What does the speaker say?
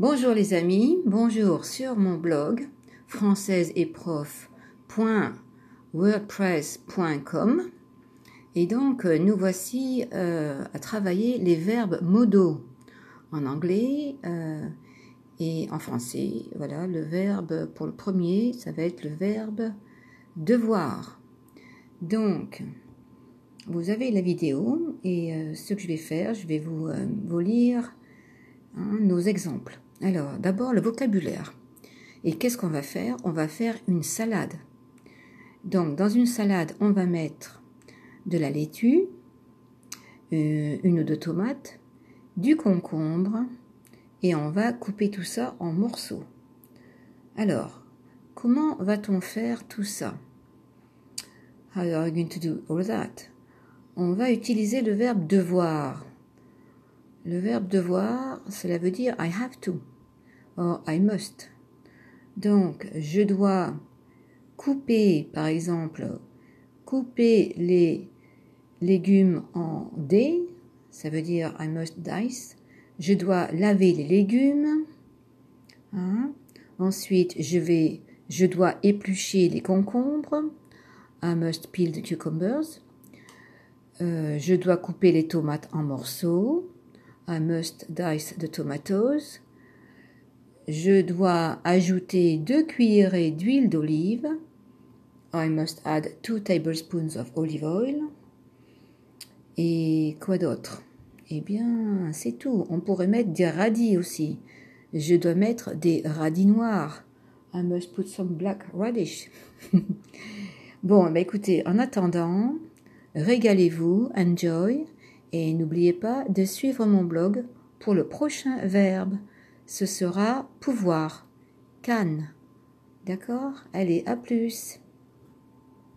Bonjour les amis, bonjour sur mon blog française et prof.wordpress.com et donc nous voici euh, à travailler les verbes modaux en anglais euh, et en français. Voilà, le verbe pour le premier, ça va être le verbe devoir. Donc, vous avez la vidéo et euh, ce que je vais faire, je vais vous, vous lire hein, nos exemples. Alors, d'abord le vocabulaire. Et qu'est-ce qu'on va faire? On va faire une salade. Donc, dans une salade, on va mettre de la laitue, euh, une ou deux tomates, du concombre, et on va couper tout ça en morceaux. Alors, comment va-t-on faire tout ça? How are you going to do all that? On va utiliser le verbe devoir. Le verbe devoir, cela veut dire I have to or I must. Donc, je dois couper, par exemple, couper les légumes en dés, ça veut dire I must dice. Je dois laver les légumes. Hein. Ensuite, je vais, je dois éplucher les concombres. I must peel the cucumbers. Euh, je dois couper les tomates en morceaux. I must dice the tomatoes. Je dois ajouter deux cuillerées d'huile d'olive. I must add two tablespoons of olive oil. Et quoi d'autre? Eh bien, c'est tout. On pourrait mettre des radis aussi. Je dois mettre des radis noirs. I must put some black radish. bon, bah écoutez, en attendant, régalez-vous, enjoy. Et n'oubliez pas de suivre mon blog pour le prochain verbe. Ce sera pouvoir. Cannes. D'accord? Allez, à plus.